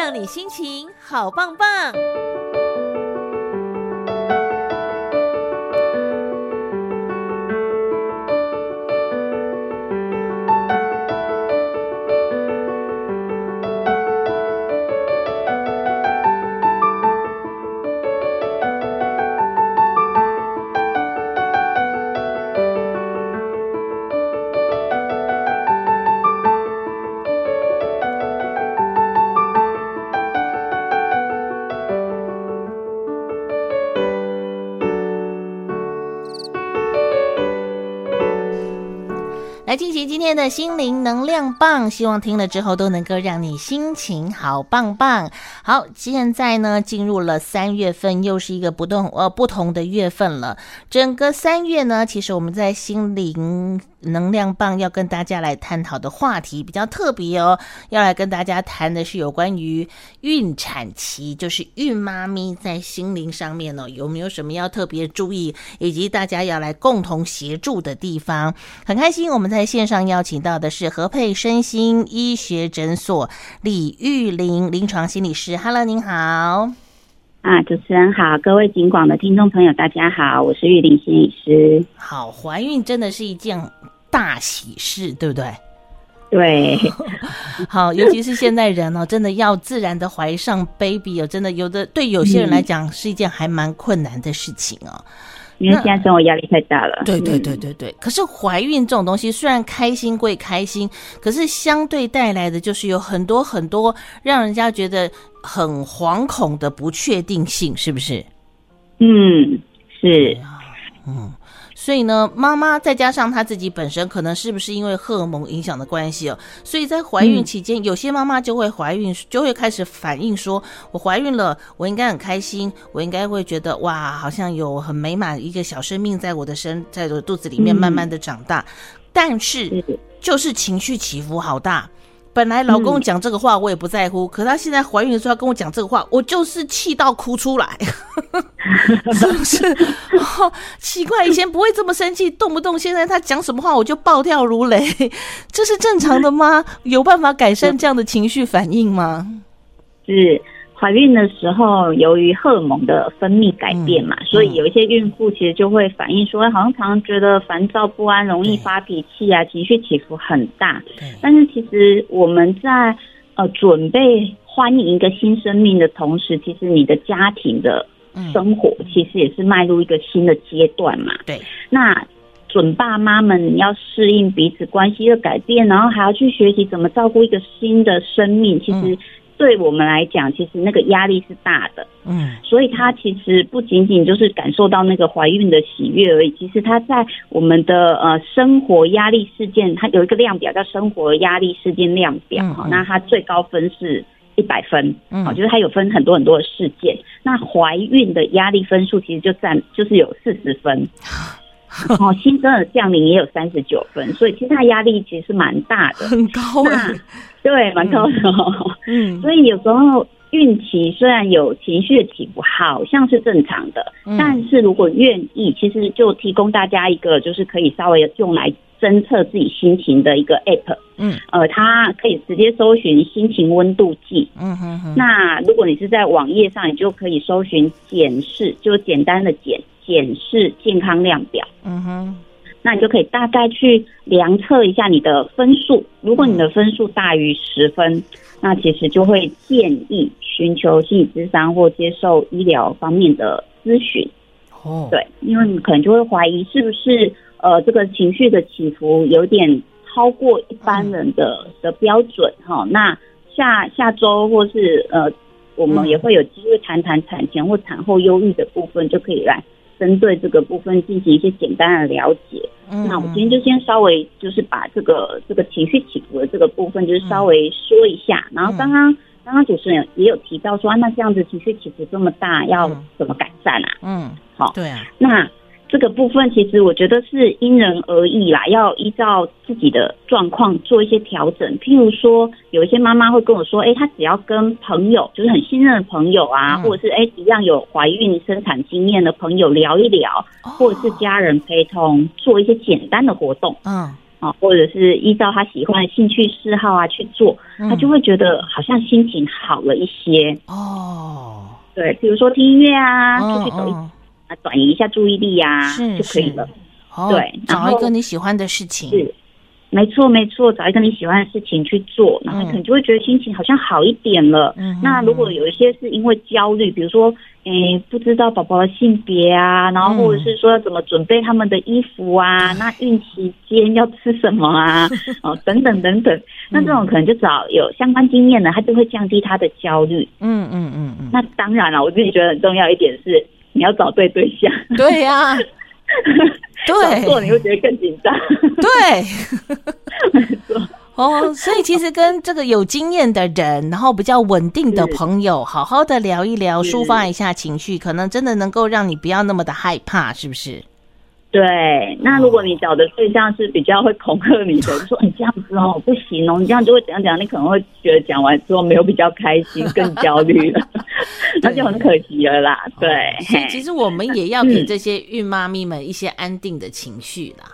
让你心情好棒棒。来进行今天的心灵能量棒，希望听了之后都能够让你心情好棒棒。好，现在呢进入了三月份，又是一个不动呃不同的月份了。整个三月呢，其实我们在心灵能量棒要跟大家来探讨的话题比较特别哦，要来跟大家谈的是有关于孕产期，就是孕妈咪在心灵上面呢、哦、有没有什么要特别注意，以及大家要来共同协助的地方。很开心我们在线上邀请到的是和配身心医学诊所李玉玲临床心理师。Hello，您好。啊，主持人好，各位警广的听众朋友，大家好，我是玉玲心理师。好，怀孕真的是一件大喜事，对不对？对。好，尤其是现代人哦，真的要自然的怀上 baby 哦，真的有的对有些人来讲是一件还蛮困难的事情哦。因为现在生活压力太大了。对对对对对。可是怀孕这种东西，虽然开心归开心，可是相对带来的就是有很多很多让人家觉得很惶恐的不确定性，是不是？嗯，是。嗯。所以呢，妈妈再加上她自己本身，可能是不是因为荷尔蒙影响的关系哦？所以在怀孕期间，嗯、有些妈妈就会怀孕，就会开始反应说：“我怀孕了，我应该很开心，我应该会觉得哇，好像有很美满一个小生命在我的身，在我肚子里面慢慢的长大。嗯”但是就是情绪起伏好大。本来老公讲这个话我也不在乎，嗯、可他现在怀孕的时候要跟我讲这个话，我就是气到哭出来，是不是？哦，奇怪，以前不会这么生气，动不动现在他讲什么话我就暴跳如雷，这是正常的吗？有办法改善这样的情绪反应吗？是。怀孕的时候，由于荷尔蒙的分泌改变嘛，嗯、所以有一些孕妇其实就会反映说，好像常常觉得烦躁不安，容易发脾气啊，情绪起伏很大。但是其实我们在呃准备欢迎一个新生命的同时，其实你的家庭的生活其实也是迈入一个新的阶段嘛。对，那准爸妈们要适应彼此关系的改变，然后还要去学习怎么照顾一个新的生命，其实。对我们来讲，其实那个压力是大的，嗯，所以他其实不仅仅就是感受到那个怀孕的喜悦而已，其实他在我们的呃生活压力事件，它有一个量表叫生活压力事件量表，哈、嗯嗯，那它最高分是一百分，嗯，就是它有分很多很多的事件，那怀孕的压力分数其实就占就是有四十分。哦，新生儿降临也有三十九分，所以其实他压力其实是蛮大的，很高啊。对，蛮高的。嗯，所以有时候孕期虽然有情绪的起伏，好像是正常的，嗯、但是如果愿意，其实就提供大家一个就是可以稍微用来侦测自己心情的一个 app。嗯，呃，它可以直接搜寻心情温度计。嗯哼哼。那如果你是在网页上，你就可以搜寻检视，就简单的检。检视健康量表，嗯哼，那你就可以大概去量测一下你的分数。如果你的分数大于十分，那其实就会建议寻求心理咨商或接受医疗方面的咨询。哦，对，因为你可能就会怀疑是不是呃这个情绪的起伏有点超过一般人的的标准哈。那下下周或是呃，我们也会有机会谈谈产前或产后忧郁的部分，就可以来。针对这个部分进行一些简单的了解。嗯，那我今天就先稍微就是把这个这个情绪起伏的这个部分，就是稍微说一下。然后刚刚刚刚主持人也有提到说，那这样子情绪起伏这么大，要怎么改善啊？嗯，好，对啊，那。这个部分其实我觉得是因人而异啦，要依照自己的状况做一些调整。譬如说，有一些妈妈会跟我说：“哎，她只要跟朋友，就是很信任的朋友啊，或者是哎一样有怀孕生产经验的朋友聊一聊，或者是家人陪同做一些简单的活动，嗯，啊，或者是依照她喜欢的兴趣嗜好啊去做，她就会觉得好像心情好了一些哦。对，比如说听音乐啊，出去走一啊，转移一下注意力呀，就可以了。对，找一个你喜欢的事情。是，没错没错，找一个你喜欢的事情去做，然后你可能就会觉得心情好像好一点了。嗯，那如果有一些是因为焦虑，比如说，诶，不知道宝宝的性别啊，然后或者是说要怎么准备他们的衣服啊，那孕期间要吃什么啊，哦，等等等等，那这种可能就找有相关经验的，他就会降低他的焦虑。嗯嗯嗯嗯。那当然了，我自己觉得很重要一点是，你要找对对象。对呀。对，做你会觉得更紧张。对，没错。哦，所以其实跟这个有经验的人，然后比较稳定的朋友，好好的聊一聊，抒发一下情绪，可能真的能够让你不要那么的害怕，是不是？对，那如果你找的对象是比较会恐吓你的，就说你这样子哦不行哦，你这样就会怎样怎样，你可能会觉得讲完之后没有比较开心，更焦虑了，那就很可惜了啦。对，其实我们也要给这些孕妈咪们一些安定的情绪啦。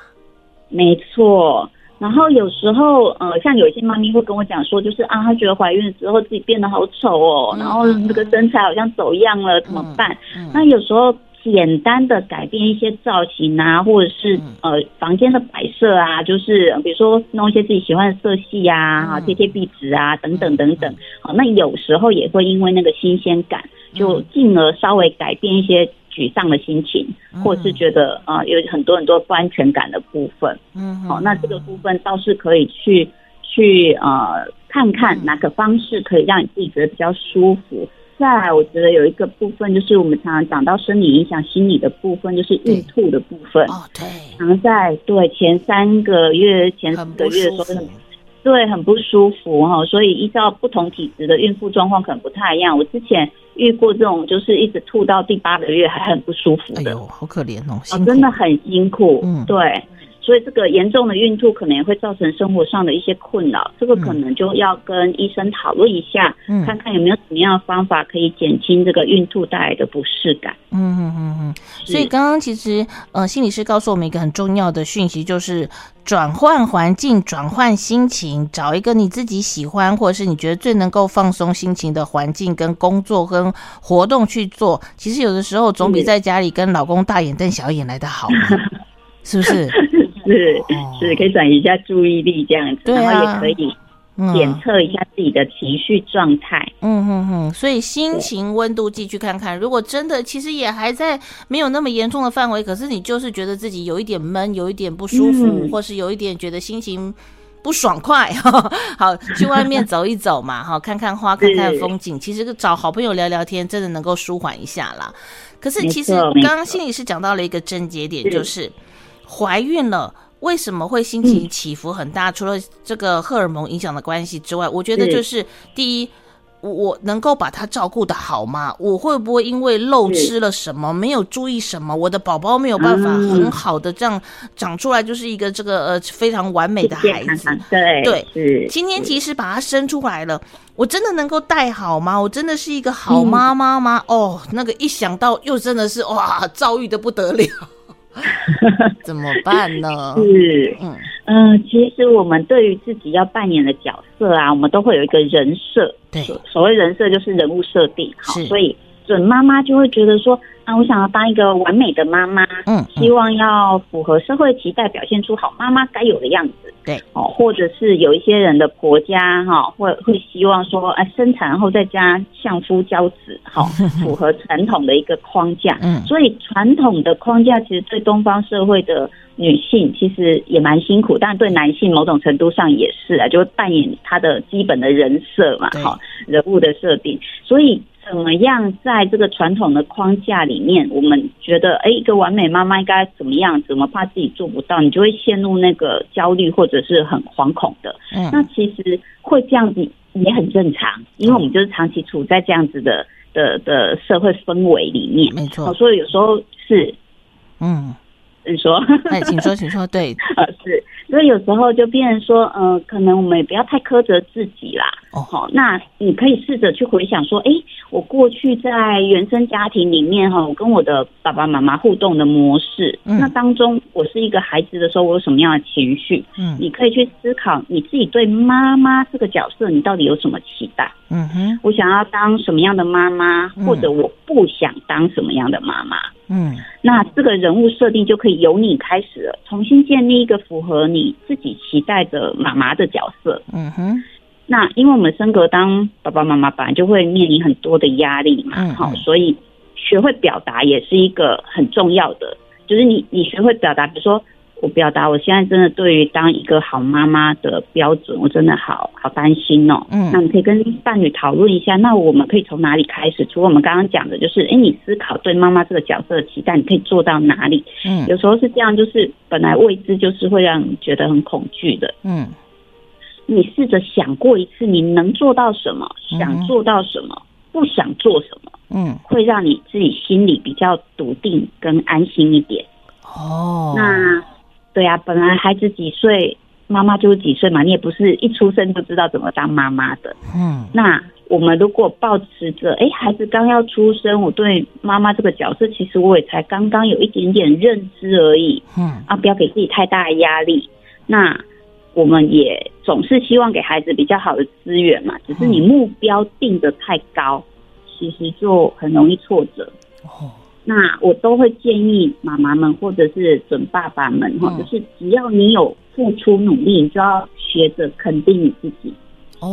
没错，然后有时候呃，像有一些妈咪会跟我讲说，就是啊，她觉得怀孕之后自己变得好丑哦，然后这个身材好像走样了，怎么办？那有时候。简单的改变一些造型啊，或者是呃房间的摆设啊，就是比如说弄一些自己喜欢的色系啊，贴贴壁纸啊，等等等等。好，那有时候也会因为那个新鲜感，就进而稍微改变一些沮丧的心情，或者是觉得啊、呃、有很多很多不安全感的部分。嗯，好，那这个部分倒是可以去去呃看看哪个方式可以让你自己觉得比较舒服。再来，我觉得有一个部分，就是我们常常讲到生理影响心理的部分，就是孕吐的部分。哦，对。常在对前三个月、前四个月的时候很，对，很不舒服哈。所以依照不同体质的孕妇状况可能不太一样。我之前遇过这种，就是一直吐到第八个月还很不舒服的。哎呦，好可怜哦，哦，真的很辛苦。嗯，对。所以这个严重的孕吐可能也会造成生活上的一些困扰，这个可能就要跟医生讨论一下，嗯，看看有没有什么样的方法可以减轻这个孕吐带来的不适感。嗯嗯嗯嗯。所以刚刚其实呃，心理师告诉我们一个很重要的讯息，就是转换环境、转换心情，找一个你自己喜欢或者是你觉得最能够放松心情的环境跟工作跟活动去做。其实有的时候总比在家里跟老公大眼瞪小眼来的好，是不是？是是，可以转移一下注意力这样子，然后也可以检测一下自己的情绪状态。嗯嗯嗯，所以心情温度计去看看，如果真的其实也还在没有那么严重的范围，可是你就是觉得自己有一点闷，有一点不舒服，嗯、或是有一点觉得心情不爽快，好，去外面走一走嘛，哈，看看花，看看风景，其实找好朋友聊聊天，真的能够舒缓一下啦。可是其实刚刚心理师讲到了一个症结点，就是。怀孕了，为什么会心情起伏很大？嗯、除了这个荷尔蒙影响的关系之外，我觉得就是第一，我我能够把他照顾得好吗？我会不会因为漏吃了什么，没有注意什么，我的宝宝没有办法很好的这样长出来，就是一个这个呃非常完美的孩子？对对，今天即使把他生出来了，我真的能够带好吗？我真的是一个好妈妈吗？嗯、哦，那个一想到又真的是哇，遭遇的不得了。怎么办呢？是，嗯嗯、呃，其实我们对于自己要扮演的角色啊，我们都会有一个人设。对，所谓人设就是人物设定。好，所以准妈妈就会觉得说，啊，我想要当一个完美的妈妈，嗯，希望要符合社会期待，表现出好妈妈该有的样子。对，哦，或者是有一些人的婆家哈，会会希望说，啊，生产后在家相夫教子，好，符合传统的一个框架。嗯，所以传统的框架其实对东方社会的女性其实也蛮辛苦，但对男性某种程度上也是啊，就会扮演他的基本的人设嘛，哈，人物的设定，所以。怎么样在这个传统的框架里面，我们觉得，哎，一个完美妈妈应该怎么样？怎么怕自己做不到？你就会陷入那个焦虑或者是很惶恐的。嗯，那其实会这样子也很正常，因为我们就是长期处在这样子的的的社会氛围里面。没错，所以有时候是，嗯，你说，哎，请说，请说，对，呃，是。所以有时候就变成说，呃，可能我们也不要太苛责自己啦。哦，好，那你可以试着去回想说，哎，我过去在原生家庭里面哈，我跟我的爸爸妈妈互动的模式，嗯，那当中我是一个孩子的时候，我有什么样的情绪？嗯，你可以去思考你自己对妈妈这个角色，你到底有什么期待？嗯哼，我想要当什么样的妈妈，或者我不想当什么样的妈妈？嗯，那这个人物设定就可以由你开始了，重新建立一个符合你自己期待的妈妈的角色。嗯哼，那因为我们升格当爸爸妈妈，本来就会面临很多的压力嘛，好，所以学会表达也是一个很重要的，就是你你学会表达，比如说。我表达，我现在真的对于当一个好妈妈的标准，我真的好好担心哦。嗯，那你可以跟伴侣讨论一下，那我们可以从哪里开始？除了我们刚刚讲的，就是哎，你思考对妈妈这个角色的期待，你可以做到哪里？嗯，有时候是这样，就是本来未知就是会让你觉得很恐惧的。嗯，你试着想过一次，你能做到什么？想做到什么？不想做什么？嗯，会让你自己心里比较笃定跟安心一点。哦，那。对呀、啊，本来孩子几岁，妈妈就是几岁嘛。你也不是一出生就知道怎么当妈妈的。嗯，那我们如果抱持着，哎，孩子刚要出生，我对妈妈这个角色，其实我也才刚刚有一点点认知而已。嗯，啊，不要给自己太大的压力。那我们也总是希望给孩子比较好的资源嘛。只是你目标定得太高，其实就很容易挫折。哦。那我都会建议妈妈们或者是准爸爸们哈，就是只要你有付出努力，你就要学着肯定你自己。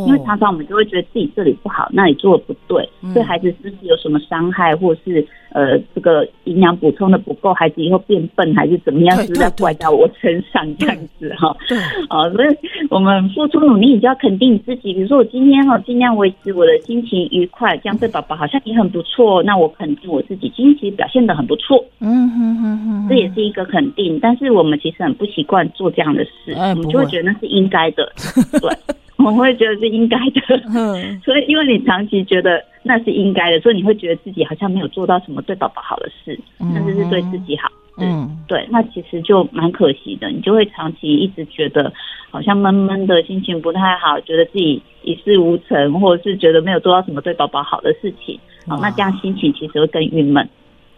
因为常常我们就会觉得自己这里不好，那里做的不对，对孩子是不是有什么伤害，或是呃这个营养补充的不够，孩子以后变笨还是怎么样，是不是要怪到我身上这样子哈？对，啊，所以我们付出努力，你就要肯定你自己。比如说我今天哈尽量维持我的心情愉快，这样对宝宝好像也很不错。那我肯定我自己今天其实表现的很不错。嗯哼哼哼，这也是一个肯定。但是我们其实很不习惯做这样的事，我们就会觉得那是应该的，对。我会觉得是应该的，嗯，所以因为你长期觉得那是应该的，所以你会觉得自己好像没有做到什么对宝宝好的事，甚至是对自己好，嗯，对，那其实就蛮可惜的，你就会长期一直觉得好像闷闷的，心情不太好，觉得自己一事无成，或者是觉得没有做到什么对宝宝好的事情，好，那这样心情其实会更郁闷，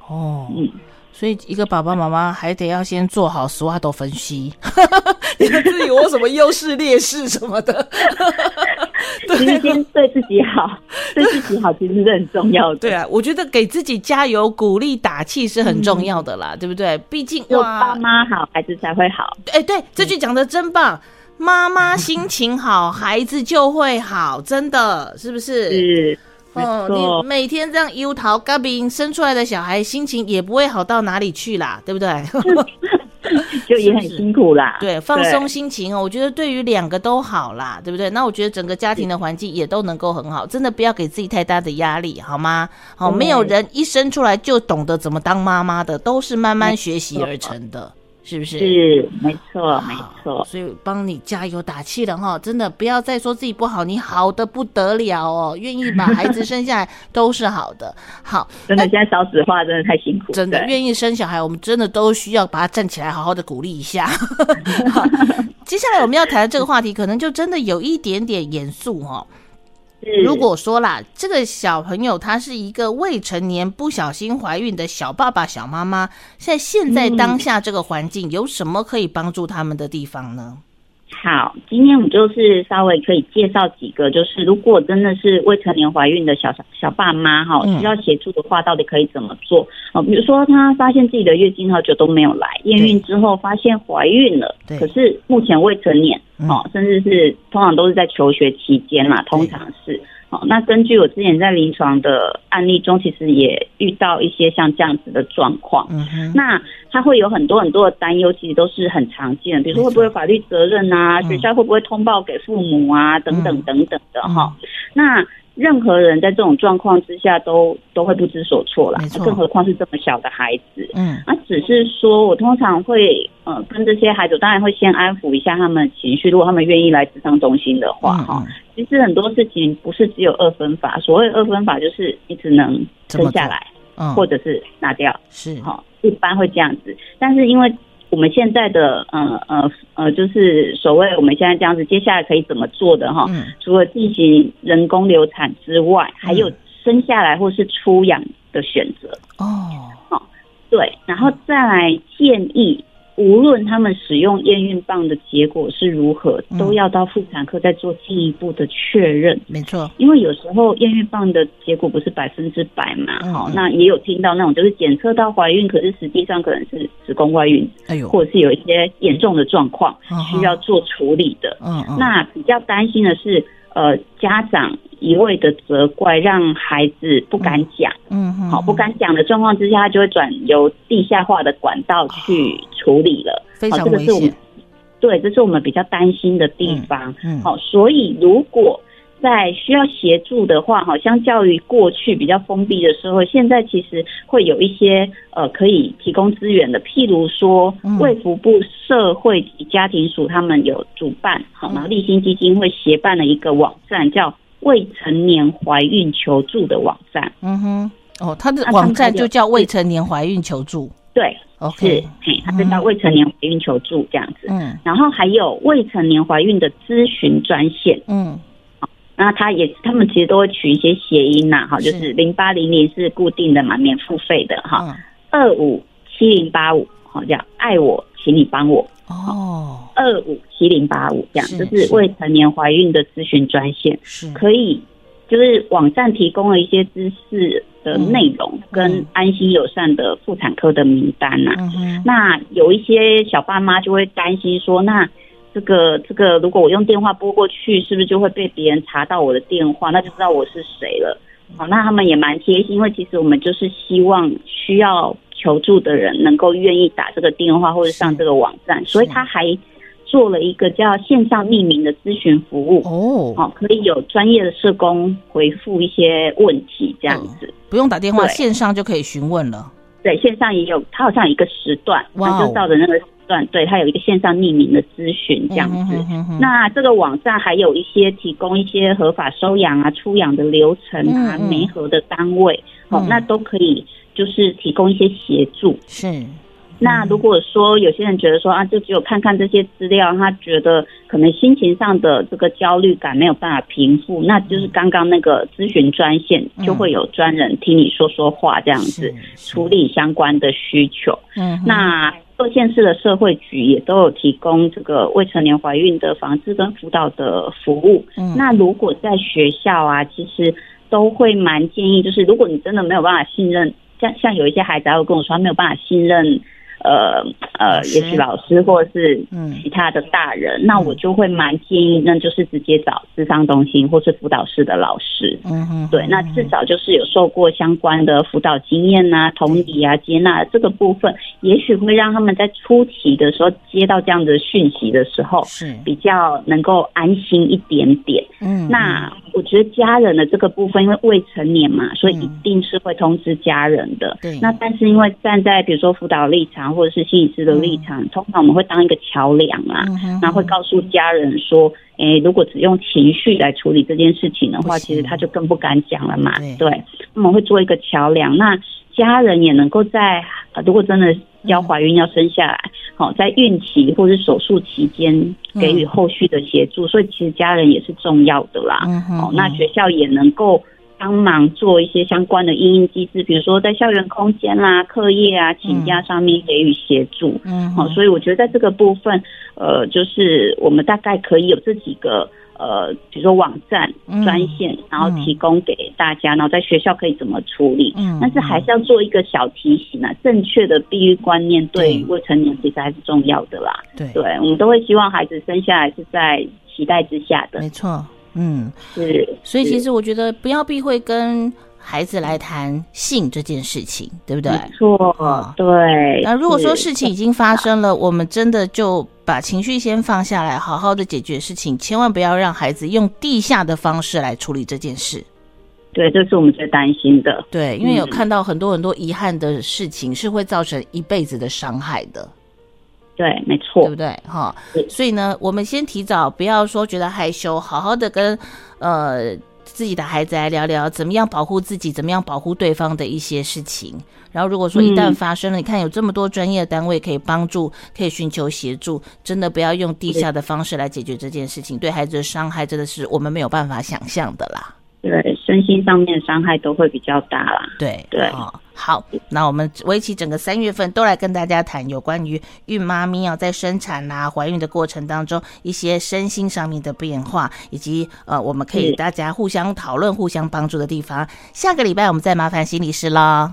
哦，嗯。所以，一个爸爸妈妈还得要先做好 SWOT 分析，你们自己有什么优势劣势什么的。对，先对自己好，对自己好其实是很重要的。对啊，我觉得给自己加油、鼓励、打气是很重要的啦，嗯、对不对？毕竟有爸妈好，孩子才会好。哎，对，这句讲的真棒。妈妈心情好，孩子就会好，真的是不是？是。哦，你每天这样油桃嘎饼生出来的小孩心情也不会好到哪里去啦，对不对？就也很辛苦啦。是是对，放松心情哦，我觉得对于两个都好啦，对不对？那我觉得整个家庭的环境也都能够很好，真的不要给自己太大的压力，好吗？好，没有人一生出来就懂得怎么当妈妈的，都是慢慢学习而成的。是不是？是，没错，没错。所以帮你加油打气了哈，真的不要再说自己不好，你好的不得了哦，愿意把孩子生下来都是好的。好，真的现在少子化真的太辛苦，真的愿意生小孩，我们真的都需要把他站起来，好好的鼓励一下。好，接下来我们要谈的这个话题，可能就真的有一点点严肃哦。如果说啦，这个小朋友他是一个未成年不小心怀孕的小爸爸、小妈妈，在现在当下这个环境，有什么可以帮助他们的地方呢？好，今天我们就是稍微可以介绍几个，就是如果真的是未成年怀孕的小小爸妈哈，需要协助的话，到底可以怎么做？哦，比如说她发现自己的月经好久都没有来，验孕之后发现怀孕了，可是目前未成年，哦，甚至是通常都是在求学期间嘛，通常是。好，那根据我之前在临床的案例中，其实也遇到一些像这样子的状况。那他会有很多很多的担忧，其实都是很常见的，比如说会不会法律责任啊，学校会不会通报给父母啊，等等等等的哈。那任何人在这种状况之下都都会不知所措啦，更何况是这么小的孩子。嗯，那只是说我通常会呃跟这些孩子，当然会先安抚一下他们的情绪，如果他们愿意来智商中心的话，哈、嗯，其实很多事情不是只有二分法，所谓二分法就是你只能生下来，嗯，或者是拿掉，是。哈，一般会这样子。但是因为我们现在的呃呃呃，就是所谓我们现在这样子，接下来可以怎么做的哈？嗯、除了进行人工流产之外，还有生下来或是出养的选择哦。好、哦，对，然后再来建议。无论他们使用验孕棒的结果是如何，都要到妇产科再做进一步的确认。没错，因为有时候验孕棒的结果不是百分之百嘛。好，那也有听到那种就是检测到怀孕，可是实际上可能是子宫外孕，哎呦，或者是有一些严重的状况需要做处理的。嗯嗯，那比较担心的是。呃，家长一味的责怪，让孩子不敢讲，嗯，好，不敢讲的状况之下，他就会转由地下化的管道去处理了，非常危险。对，这是我们比较担心的地方。嗯，好，所以如果。在需要协助的话，好，相较于过去比较封闭的社会，现在其实会有一些呃可以提供资源的，譬如说，卫福部社会及家庭署他们有主办，好，然后立新基金会协办了一个网站，叫未成年怀孕求助的网站。嗯哼，哦，他的网站就叫未成年怀孕求助。对，OK，是，嘿，他是叫未成年怀孕求助这样子。嗯，然后还有未成年怀孕的咨询专线。嗯。那他也，他们其实都会取一些谐音呐，哈，就是。零八零零是固定的嘛，免付费的哈，二五七零八五，好叫爱我，请你帮我。哦，二五七零八五这样，就是未成年怀孕的咨询专线，是。可以，就是网站提供了一些知识的内容跟安心友善的妇产科的名单呐，那有一些小爸妈就会担心说那。这个这个，如果我用电话拨过去，是不是就会被别人查到我的电话？那就知道我是谁了。好，那他们也蛮贴心，因为其实我们就是希望需要求助的人能够愿意打这个电话或者上这个网站，所以他还做了一个叫线上匿名的咨询服务哦，好，可以有专业的社工回复一些问题，这样子不用打电话，线上就可以询问了。对，线上也有，它好像有一个时段，哇，就照着那个。段对，它有一个线上匿名的咨询这样子。那这个网站还有一些提供一些合法收养啊、出养的流程啊、媒、嗯、合的单位，好、嗯，那都可以就是提供一些协助。是。那如果说有些人觉得说啊，就只有看看这些资料，他觉得可能心情上的这个焦虑感没有办法平复，那就是刚刚那个咨询专线就会有专人听你说说话，这样子处理相关的需求。嗯，那。各县市的社会局也都有提供这个未成年怀孕的防治跟辅导的服务。嗯，那如果在学校啊，其实都会蛮建议，就是如果你真的没有办法信任，像像有一些孩子还会跟我说他没有办法信任。呃呃，也许老师或者是其他的大人，嗯、那我就会蛮建议，那就是直接找智商中心或是辅导室的老师。嗯哼，对，那至少就是有受过相关的辅导经验啊、同理啊、接纳这个部分，也许会让他们在初期的时候接到这样的讯息的时候，是比较能够安心一点点。嗯，那我觉得家人的这个部分，因为未成年嘛，所以一定是会通知家人的。对，那但是因为站在比如说辅导立场。或者是心理师的立场，嗯、通常我们会当一个桥梁啊，嗯、哼哼然后会告诉家人说，诶，如果只用情绪来处理这件事情的话，其实他就更不敢讲了嘛。对，对，我们会做一个桥梁，那家人也能够在，如果真的要怀孕要生下来，好、嗯，在孕期或者手术期间给予后续的协助，嗯、所以其实家人也是重要的啦。嗯哼哼，那学校也能够。帮忙做一些相关的应应机制，比如说在校园空间啦、课业啊、请假上面给予协助。嗯，好，所以我觉得在这个部分，呃，就是我们大概可以有这几个呃，比如说网站专线，然后提供给大家，然后在学校可以怎么处理。嗯，但是还是要做一个小提醒啊，正确的避孕观念对未成年其实还是重要的啦。对，对，我们都会希望孩子生下来是在期待之下的。没错。嗯，是，所以其实我觉得不要避讳跟孩子来谈性这件事情，对不对？没错，对。那如果说事情已经发生了，我们真的就把情绪先放下来，好好的解决事情，千万不要让孩子用地下的方式来处理这件事。对，这是我们最担心的。对，因为有看到很多很多遗憾的事情，是会造成一辈子的伤害的。对，没错，对不对？哈，所以呢，我们先提早，不要说觉得害羞，好好的跟呃自己的孩子来聊聊，怎么样保护自己，怎么样保护对方的一些事情。然后如果说一旦发生了，嗯、你看有这么多专业的单位可以帮助，可以寻求协助，真的不要用地下的方式来解决这件事情，对孩子的伤害真的是我们没有办法想象的啦。对，身心上面的伤害都会比较大啦。对对、哦，好，那我们为期整个三月份都来跟大家谈有关于孕妈咪啊，在生产啊、怀孕的过程当中一些身心上面的变化，以及呃，我们可以大家互相讨论、互相帮助的地方。下个礼拜我们再麻烦心理师喽。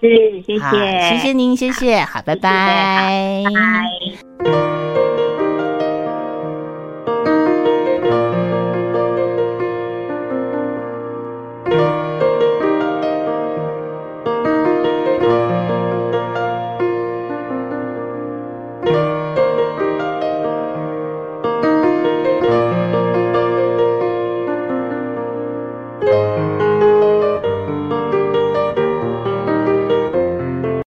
是，谢谢，谢谢您，谢谢，好，拜拜，拜拜。